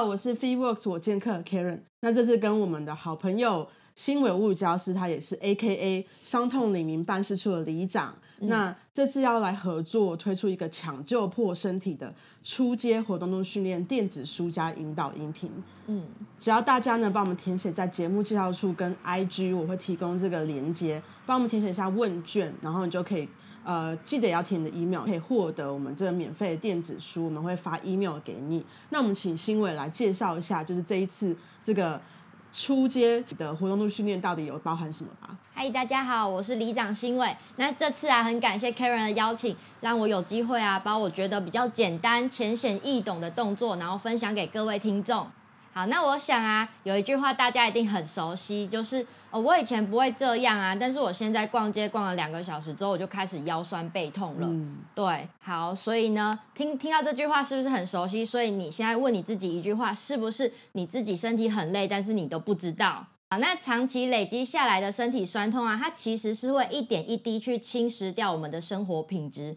好，我是 FeeWorks 我健客 Karen。那这次跟我们的好朋友新伟物理教师，他也是 AKA 伤痛李明办事处的里长。那这次要来合作推出一个抢救破身体的出街活动中训练电子书加引导音频。嗯，只要大家呢帮我们填写在节目介绍处跟 IG，我会提供这个连接，帮我们填写一下问卷，然后你就可以。呃，记得要填你的 email，可以获得我们这个免费的电子书，我们会发 email 给你。那我们请新伟来介绍一下，就是这一次这个初阶的活动度训练到底有包含什么吧？嗨，大家好，我是里长新伟。那这次啊，很感谢 Karen 的邀请，让我有机会啊，把我觉得比较简单、浅显易懂的动作，然后分享给各位听众。好，那我想啊，有一句话大家一定很熟悉，就是哦，我以前不会这样啊，但是我现在逛街逛了两个小时之后，我就开始腰酸背痛了。对，好，所以呢，听听到这句话是不是很熟悉？所以你现在问你自己一句话，是不是你自己身体很累，但是你都不知道？啊，那长期累积下来的身体酸痛啊，它其实是会一点一滴去侵蚀掉我们的生活品质。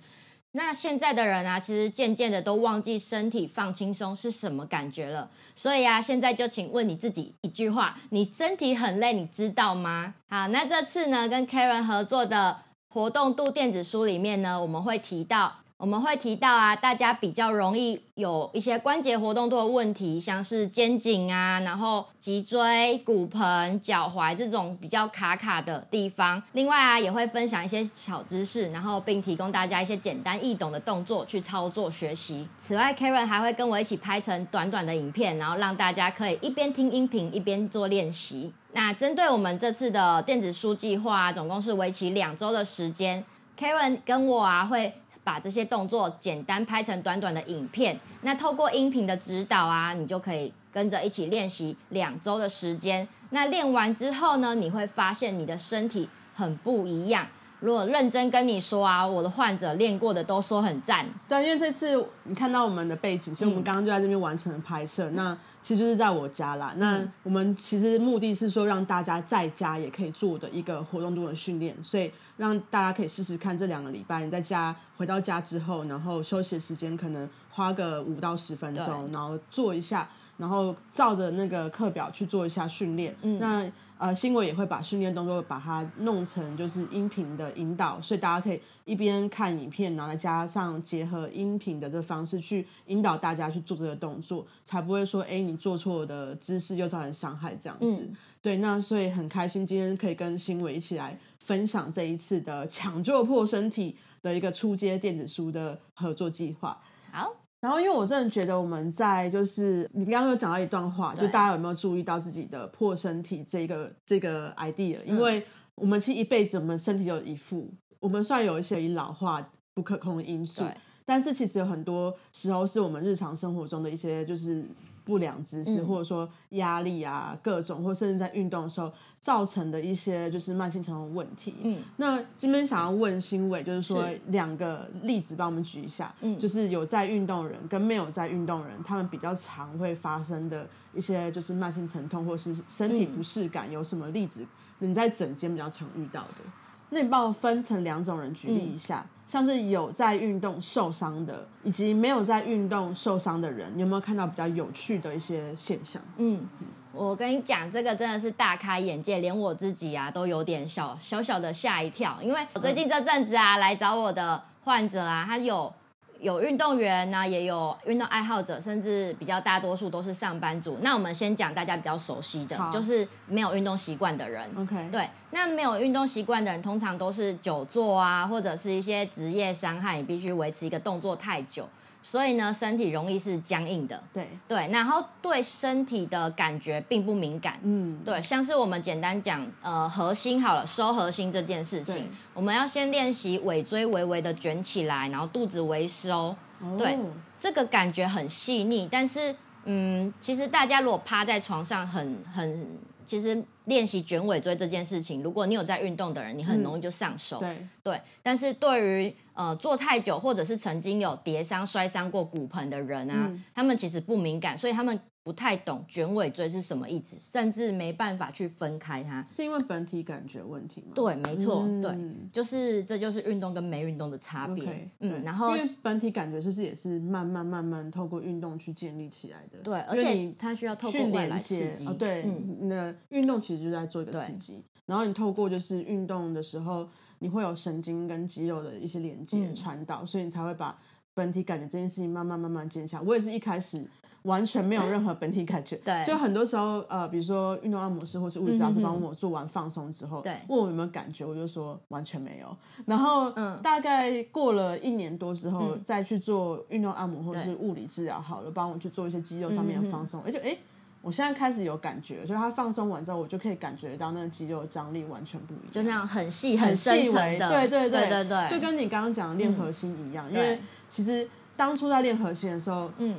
那现在的人啊，其实渐渐的都忘记身体放轻松是什么感觉了。所以啊，现在就请问你自己一句话：你身体很累，你知道吗？好，那这次呢，跟 Karen 合作的活动度电子书里面呢，我们会提到。我们会提到啊，大家比较容易有一些关节活动度的问题，像是肩颈啊，然后脊椎、骨盆、脚踝这种比较卡卡的地方。另外啊，也会分享一些小知识，然后并提供大家一些简单易懂的动作去操作学习。此外，Karen 还会跟我一起拍成短短的影片，然后让大家可以一边听音频一边做练习。那针对我们这次的电子书计划啊，总共是为期两周的时间。Karen 跟我啊会。把这些动作简单拍成短短的影片，那透过音频的指导啊，你就可以跟着一起练习两周的时间。那练完之后呢，你会发现你的身体很不一样。如果认真跟你说啊，我的患者练过的都说很赞。对，因为这次你看到我们的背景，所以我们刚刚就在这边完成了拍摄。那其实就是在我家啦。那我们其实目的是说，让大家在家也可以做的一个活动度的训练，所以让大家可以试试看这两个礼拜，你在家回到家之后，然后休息的时间可能花个五到十分钟，然后做一下，然后照着那个课表去做一下训练。那呃，新闻也会把训练动作把它弄成就是音频的引导，所以大家可以一边看影片，然后再加上结合音频的这个方式去引导大家去做这个动作，才不会说哎你做错的姿势又造成伤害这样子。对，那所以很开心今天可以跟新伟一起来分享这一次的抢救破身体的一个初阶电子书的合作计划。好。然后，因为我真的觉得我们在就是你刚刚有讲到一段话，就大家有没有注意到自己的破身体这个这个 idea？因为我们其实一辈子，我们身体有一副，我们虽然有一些老化不可控的因素，但是其实有很多时候是我们日常生活中的一些就是不良姿势，或者说压力啊，各种，或甚至在运动的时候。造成的一些就是慢性疼痛问题。嗯，那这边想要问新伟，就是说两个例子，帮我们举一下。嗯，就是有在运动人跟没有在运动人，他们比较常会发生的一些就是慢性疼痛或是身体不适感，有什么例子？你在整间比较常遇到的？那你帮我分成两种人举例一下，像是有在运动受伤的，以及没有在运动受伤的人，有没有看到比较有趣的一些现象？嗯。我跟你讲，这个真的是大开眼界，连我自己啊都有点小小小的吓一跳。因为我最近这阵子啊，来找我的患者啊，他有有运动员呢，也有运动爱好者，甚至比较大多数都是上班族。那我们先讲大家比较熟悉的，就是没有运动习惯的人。OK，对，那没有运动习惯的人，通常都是久坐啊，或者是一些职业伤害，你必须维持一个动作太久。所以呢，身体容易是僵硬的，对。对，然后对身体的感觉并不敏感，嗯，对，像是我们简单讲，呃，核心好了，收核心这件事情，我们要先练习尾椎微微的卷起来，然后肚子微收，对，这个感觉很细腻，但是嗯，其实大家如果趴在床上很很，其实练习卷尾椎这件事情，如果你有在运动的人，你很容易就上手。对，对，但是对于呃坐太久或者是曾经有跌伤、摔伤过骨盆的人啊，他们其实不敏感，所以他们。不太懂卷尾椎是什么意思，甚至没办法去分开它，是因为本体感觉问题吗？对，没错，对，就是这就是运动跟没运动的差别。嗯，然后因为本体感觉是不是也是慢慢慢慢透过运动去建立起来的？对，而且它需要透过外来刺激。哦，对，那运动其实就在做一个刺激，然后你透过就是运动的时候，你会有神经跟肌肉的一些连接传导，所以你才会把本体感觉这件事情慢慢慢慢建起来。我也是一开始。完全没有任何本体感觉，对，就很多时候，呃，比如说运动按摩师或是物理治疗师帮我做完放松之后，对，问我有没有感觉，我就说完全没有。然后，嗯，大概过了一年多之后，再去做运动按摩或是物理治疗，好了，帮我去做一些肌肉上面的放松，而且，哎，我现在开始有感觉，就是他放松完之后，我就可以感觉到那个肌肉张力完全不一样，就那样很细很细微的，对对。对对对，就跟你刚刚讲的练核心一样，因为其实当初在练核心的时候，嗯。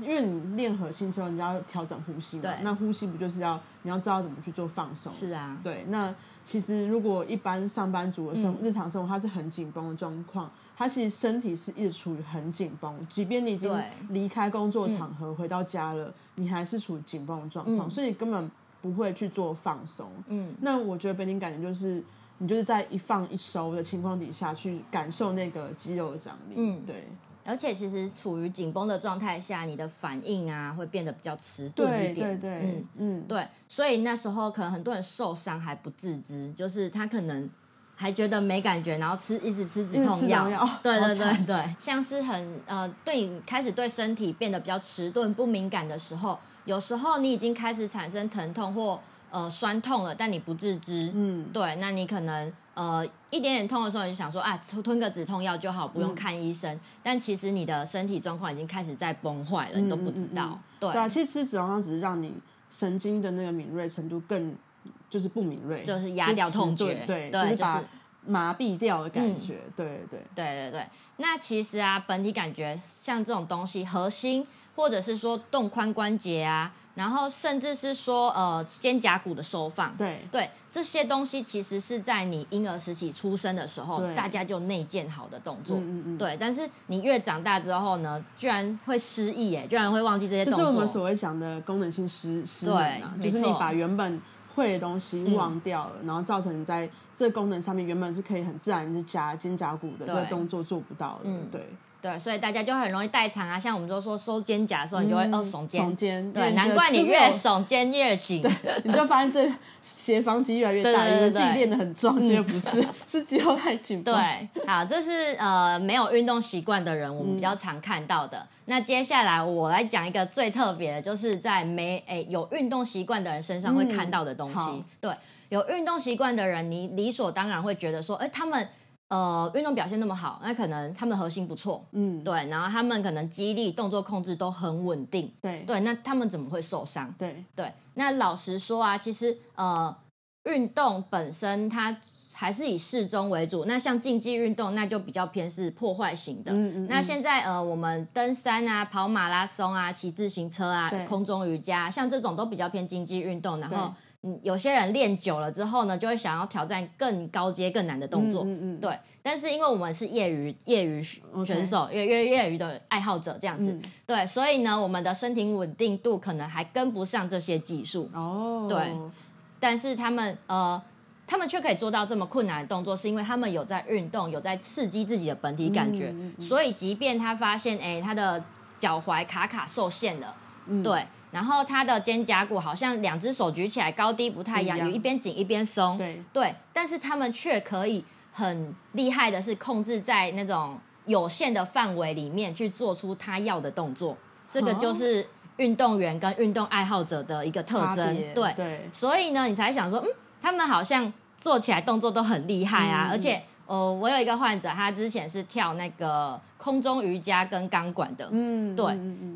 因为你练核心之后，你要调整呼吸嘛，那呼吸不就是要你要知道怎么去做放松？是啊，对。那其实如果一般上班族的生日常生活，他是很紧绷的状况，他其实身体是一直处于很紧绷，即便你已经离开工作场合回到家了，你还是处于紧绷的状况，所以你根本不会去做放松。嗯，那我觉得本体感觉就是你就是在一放一收的情况底下去感受那个肌肉的张力。嗯，对。而且其实处于紧绷的状态下，你的反应啊会变得比较迟钝一点。对对对，嗯嗯，对。所以那时候可能很多人受伤还不自知，就是他可能还觉得没感觉，然后吃一直吃止痛药。对对 对对，像是很呃，对你开始对身体变得比较迟钝、不敏感的时候，有时候你已经开始产生疼痛或呃酸痛了，但你不自知。嗯，对，那你可能。呃，一点点痛的时候，你就想说啊，吞个止痛药就好，不用看医生。但其实你的身体状况已经开始在崩坏了，你都不知道。对啊，其实吃止痛药只是让你神经的那个敏锐程度更，就是不敏锐，就是压掉痛觉，对，就是把麻痹掉的感觉。对对对对对。那其实啊，本体感觉像这种东西，核心或者是说动髋关节啊。然后甚至是说，呃，肩胛骨的收放，对对，这些东西其实是在你婴儿时期出生的时候，大家就内建好的动作，嗯嗯对。但是你越长大之后呢，居然会失忆，哎，居然会忘记这些动作。就是我们所谓讲的功能性失失能啊，就是你把原本会的东西忘掉了，然后造成你在这功能上面原本是可以很自然的夹肩胛骨的这个动作做不到了，对。对，所以大家就很容易代偿啊。像我们都说收肩胛的时候，你就会哦耸肩，耸肩。对，难怪你越耸肩越紧，你就发现这斜方肌越来越大，以为自己练得很壮，其实不是，是肌肉太紧。对，好，这是呃没有运动习惯的人，我们比较常看到的。那接下来我来讲一个最特别的，就是在没诶有运动习惯的人身上会看到的东西。对，有运动习惯的人，你理所当然会觉得说，哎，他们。呃，运动表现那么好，那可能他们核心不错，嗯，对，然后他们可能肌力、动作控制都很稳定，对对，那他们怎么会受伤？对对，那老实说啊，其实呃，运动本身它还是以适中为主，那像竞技运动那就比较偏是破坏型的。嗯嗯。那现在呃，我们登山啊、跑马拉松啊、骑自行车啊、空中瑜伽，像这种都比较偏竞技运动，然后。嗯，有些人练久了之后呢，就会想要挑战更高阶、更难的动作。嗯嗯，对。但是因为我们是业余业余选手，业业业余的爱好者这样子，对，所以呢，我们的身体稳定度可能还跟不上这些技术。哦，对。但是他们呃，他们却可以做到这么困难的动作，是因为他们有在运动，有在刺激自己的本体感觉。所以，即便他发现哎，他的脚踝卡卡受限了，对。然后他的肩胛骨好像两只手举起来高低不太一样，有一边紧一边松。对对，但是他们却可以很厉害的是控制在那种有限的范围里面去做出他要的动作。这个就是运动员跟运动爱好者的一个特征。对对，所以呢，你才想说，嗯，他们好像做起来动作都很厉害啊，而且。哦，我有一个患者，他之前是跳那个空中瑜伽跟钢管的，嗯，对，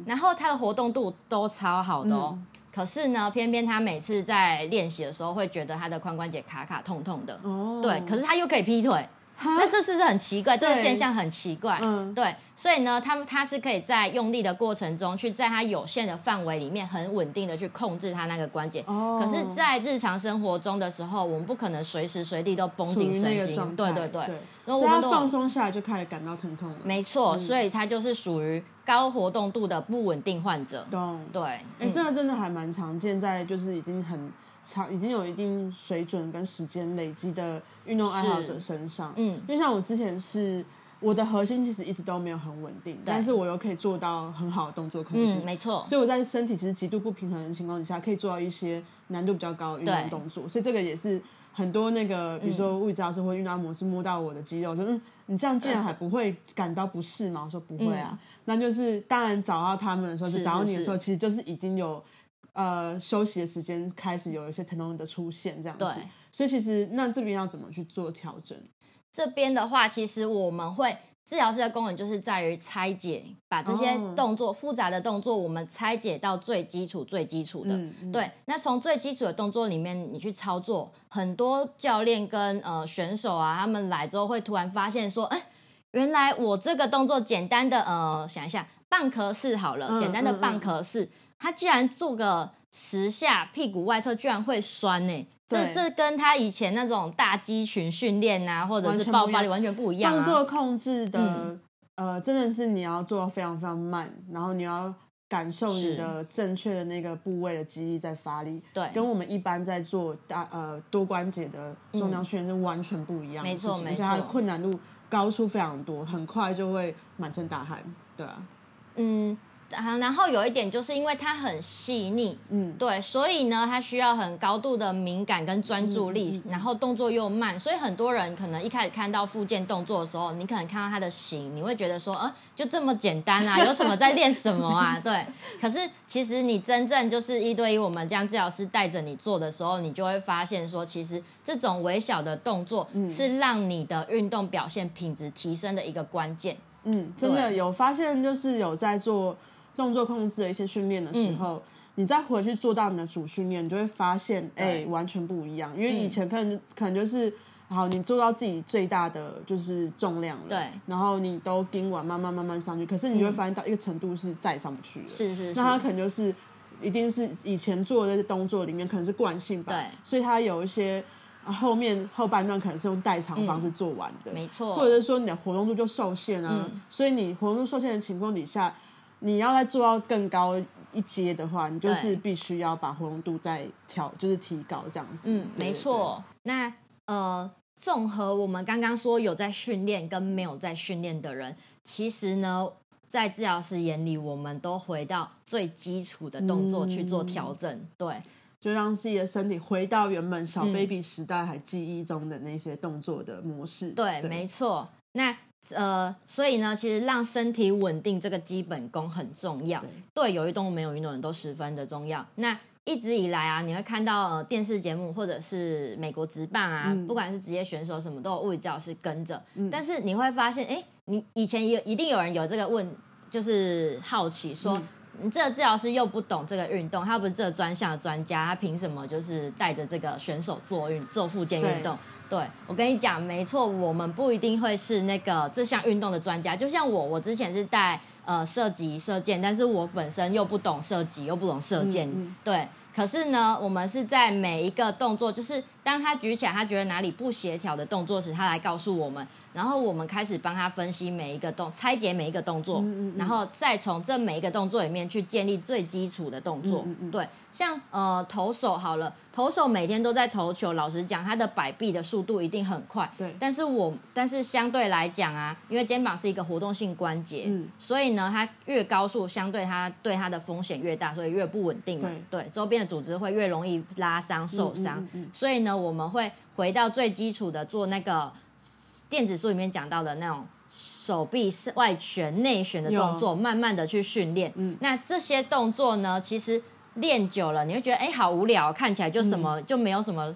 然后他的活动度都超好的哦。可是呢，偏偏他每次在练习的时候，会觉得他的髋关节卡卡痛痛的，哦，对。可是他又可以劈腿，那这是不是很奇怪？这个对现象很奇怪。嗯对，所以呢，他们他是可以在用力的过程中，去在他有限的范围里面，很稳定的去控制他那个关节。哦可是，在日常生活中的时候，我们不可能随时随地都绷紧神经。对对对，然后我们都放松下来就开始感到疼痛了。没错，所以它就是属于高活动度的不稳定患者。懂。对，哎、嗯这个真的还蛮常见，在就是已经很长，已经有一定水准跟时间累积的运动爱好者身上。嗯因为像我之前是我的核心其实一直都没有很稳定，但是我又可以做到很好的动作控制。嗯，没错，所以我在身体其实极度不平衡的情况之下，可以做到一些难度比较高的运动对动作。所以这个也是很多那个，比如说物理治疗师或运动按摩师摸到我的肌肉，说嗯，你这样竟然还不会感到不适吗？我说不会啊，那就是当然找到他们的时候，是就找到你的时候，其实就是已经有呃休息的时间，开始有一些疼痛的出现这样子对。所以其实那这边要怎么去做调整？这边的话，其实我们会治疗师的功能就是在于拆解，把这些哦动作、复杂的动作，我们拆解到最基础、最基础的。嗯嗯对，那从最基础的动作里面，你去操作，很多教练跟呃选手啊，他们来之后会突然发现说，哎，原来我这个动作简单的呃，想一下，半壳式好了，嗯简单的嗯嗯。半壳式，他居然做个十下，屁股外侧居然会酸呢、这这跟他以前那种大肌群训练啊，或者是爆发力完全不一样啊。动作控制的、嗯呃，真的是你要做到非常非常慢，然后你要感受你的正确的那个部位的肌力在发力，对。跟我们一般在做大呃多关节的重量训练是完全不一样的没事情，错没错而且它的困难度高出非常多，很快就会满身大汗，对啊，嗯，啊然后有一点就是因为它很细腻，嗯，对，所以呢，它需要很高度的敏感跟专注力，然后动作又慢，所以很多人可能一开始看到附件动作的时候，你可能看到他的形，你会觉得说，呃，就这么简单啊，有什么在练什么啊？对，可是其实你真正就是一对一，我们这样治疗师带着你做的时候，你就会发现说，其实这种微小的动作是让你的运动表现品质提升的一个关键。嗯，真的有发现，就是有在做动作控制的一些训练的时候，你再回去做到你的主训练，你就会发现，哎、对。完全不一样。因为以前可能、可能就是，好，你做到自己最大的就是重量了，对，然后你都盯完，慢慢慢慢上去，可是你就会发现到一个程度是再也上不去了，是是是。那，他可能就是一定是以前做的这些动作里面可能是惯性吧，对。所以他有一些。啊后面后半段可能是用代偿方式做完的，没错或者是说你的活动度就受限啊，嗯所以你活动度受限的情况底下，你要再做到更高一阶的话，你就是必须要把活动度再调，就是提高这样子。嗯，对没。错。那呃，综合我们刚刚说有在训练跟没有在训练的人，其实呢，在治疗师眼里，我们都回到最基础的动作去做调整。对，对就让自己的身体回到原本小嗯 baby 时代还记忆中的那些动作的模式。对，没错。那呃，所以呢，其实让身体稳定这个基本功很重要。对对有运动没有运动人都十分的重要。那一直以来啊，你会看到呃电视节目或者是美国职棒啊，嗯不管是职业选手什么，都有物理治疗师跟着。但是你会发现，哎，你以前也一定有人有这个问，就是好奇说。嗯你这个治疗师又不懂这个运动，他不是这个专项的专家，他凭什么就是带着这个选手做运做复健运动？对我跟你讲，没错，我们不一定会是那个这项运动的专家。就像我，我之前是带呃射击射箭，但是我本身又不懂射击，又不懂射箭，嗯嗯对。可是呢，我们是在每一个动作，就是当他举起来，他觉得哪里不协调的动作时，他来告诉我们，然后我们开始帮他分析每一个动，拆解每一个动作，嗯嗯嗯。然后再从这每一个动作里面去建立最基础的动作。对，像呃投手好了，投手每天都在投球，老实讲，他的摆臂的速度一定很快。对但是我但是相对来讲啊，因为肩膀是一个活动性关节，嗯所以呢，它越高速，相对它对它的风险越大，所以越不稳定嘛。对，周边的组织会越容易拉伤受伤。嗯嗯嗯所以呢，我们会回到最基础的做那个电子书里面讲到的那种手臂外旋、内旋的动作，慢慢的去训练。嗯那这些动作呢，其实练久了，你会觉得哎，好无聊，看起来就什嗯么、就没有什么。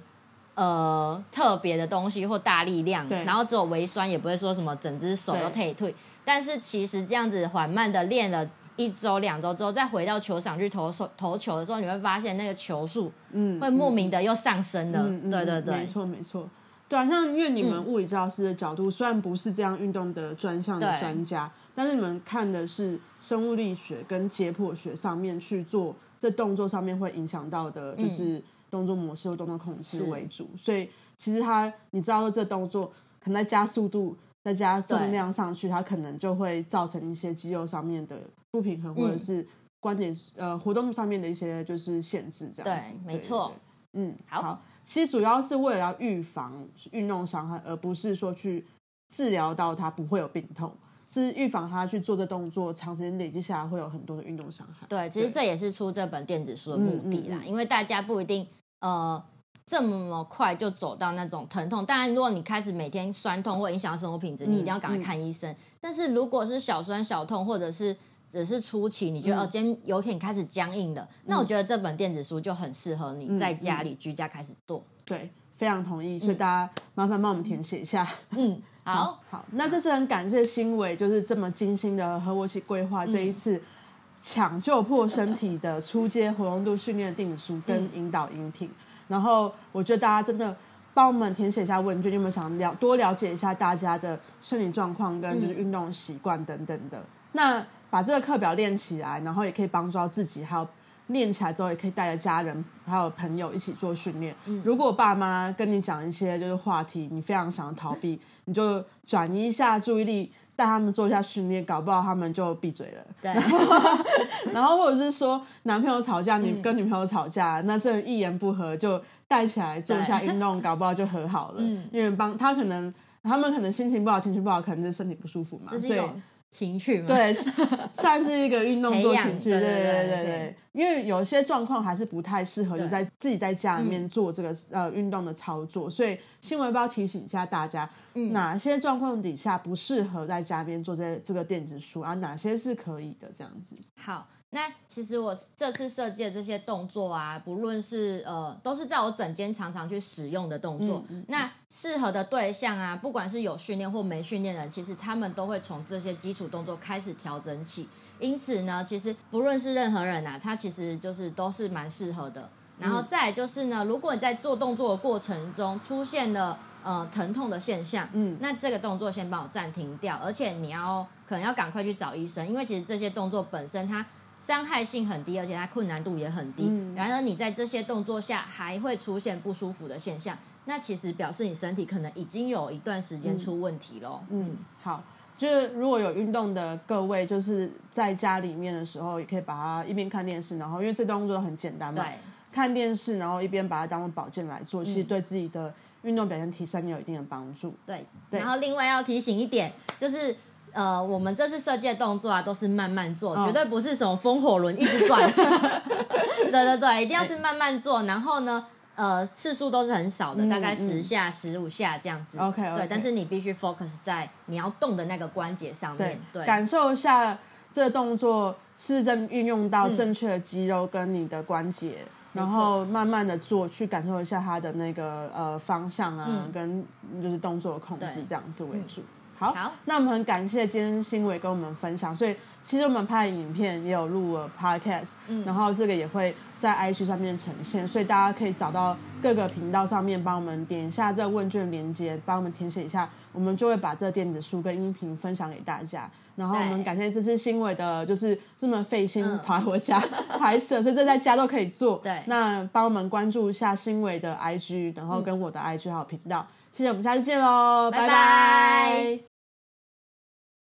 呃，特别的东西或大力量，然后只有微酸，也不会说什么整只手都退退。但是其实这样子缓慢的练了一周、两周之后，再回到球场去投手投球的时候，你会发现那个球速嗯，会莫名的又上升了。对对对没，错没错。对啊，像因为你们物理治疗师的角度，虽然不是这样运动的专项的专家，但是你们看的是生物力学跟解剖学上面去做这动作上面会影响到的，就是动作模式或动作控制是为主。所以其实它，你知道说这动作可能在加速度、再加重量上去，它可能就会造成一些肌肉上面的不平衡，或者是关节呃活动上面的一些就是限制，这样子。对没错嗯，好其实主要是为了要预防运动伤害，而不是说去治疗到它不会有病痛，是预防他去做这动作，长时间累积下来会有很多的运动伤害。对，其实这也是出这本电子书的目的啦，嗯嗯嗯因为大家不一定呃这么快就走到那种疼痛。当然，如果你开始每天酸痛或影响到生活品质，你一定要赶快看医生。但是如果是小酸小痛，或者是只是初期，你觉得、嗯哦今天有点开始僵硬了，那我觉得这本电子书就很适合你在家嗯里居家开始做。对，非常同意，所以大家麻烦帮我们填写一下。嗯，好，好，那这次很感谢新伟，就是这么精心的和我一起规划这一次抢救破身体的初阶活动度训练定书跟引导音频。然后我觉得大家真的帮我们填写一下问卷，有没有想了多了解一下大家的身体状况跟就是运动习惯等等的？那把这个课表练起来，然后也可以帮助到自己，还有练起来之后也可以带着家人还有朋友一起做训练。如果爸妈跟你讲一些就是话题，你非常想要逃避，你就转移一下注意力，带他们做一下训练，搞不好他们就闭嘴了。对，然后或者是说男朋友吵架，你跟女朋友吵架，那这一言不合就带起来做一下运动，搞不好就和好了。嗯因为帮他可能他们可能心情不好，情绪不好，可能是身体不舒服嘛，所以情趣嘛对 算是一个运动做情趣对对对对因为有些状况还是不太适合你在自己在家里面做这个呃运动的操作所以新闻包提醒一下大家哪些状况底下不适合在家边做这这个电子书啊哪些是可以的这样子。好那其实我这次设计的这些动作啊，不论是呃，都是在我整间常常去使用的动作。那适合的对象啊，不管是有训练或没训练的人，其实他们都会从这些基础动作开始调整起。因此呢，其实不论是任何人啊，他其实就是都是蛮适合的。然后再来就是呢，如果你在做动作的过程中出现了呃疼痛的现象，嗯那这个动作先帮我暂停掉，而且你要可能要赶快去找医生，因为其实这些动作本身它伤害性很低，而且它困难度也很低。嗯然而你在这些动作下还会出现不舒服的现象，那其实表示你身体可能已经有一段时间出问题喽。嗯，好，就是如果有运动的各位，就是在家里面的时候，也可以把它一边看电视，然后因为这动作很简单嘛，看电视，然后一边把它当做保健来做，其实对自己的运动表现提升有一定的帮助。对，对然后另外要提醒一点，就是呃，我们这次设计的动作啊，都是慢慢做，哦绝对不是什么风火轮一直转。对对对，一定要是慢慢做。然后呢，呃，次数都是很少的，嗯大概十下、十五下这样子。OK，OK 对，但是你必须 focus 在你要动的那个关节上面。，对，感受一下这个动作是正运用到嗯正确的肌肉跟你的关节。然后慢慢的做，去感受一下它的那个呃方向啊，嗯跟就是动作的控制这样子为主。好，好。那我们很感谢今天新伟跟我们分享，所以其实我们拍的影片也有录了 podcast，、嗯。然嗯后这个也会在 IG 上面呈现，所以大家可以找到各个频道上面帮我们点一下这个问卷连接，帮我们填写一下，我们就会把这个电子书跟音频分享给大家。然后我们感谢这次新伟的，就是这么费心嗯跑来我家 拍摄，所以这在家都可以做。对。那帮我们关注一下新伟的 IG，然后跟我的 IG 还有频道。谢谢，我们下次见喽，拜拜。拜拜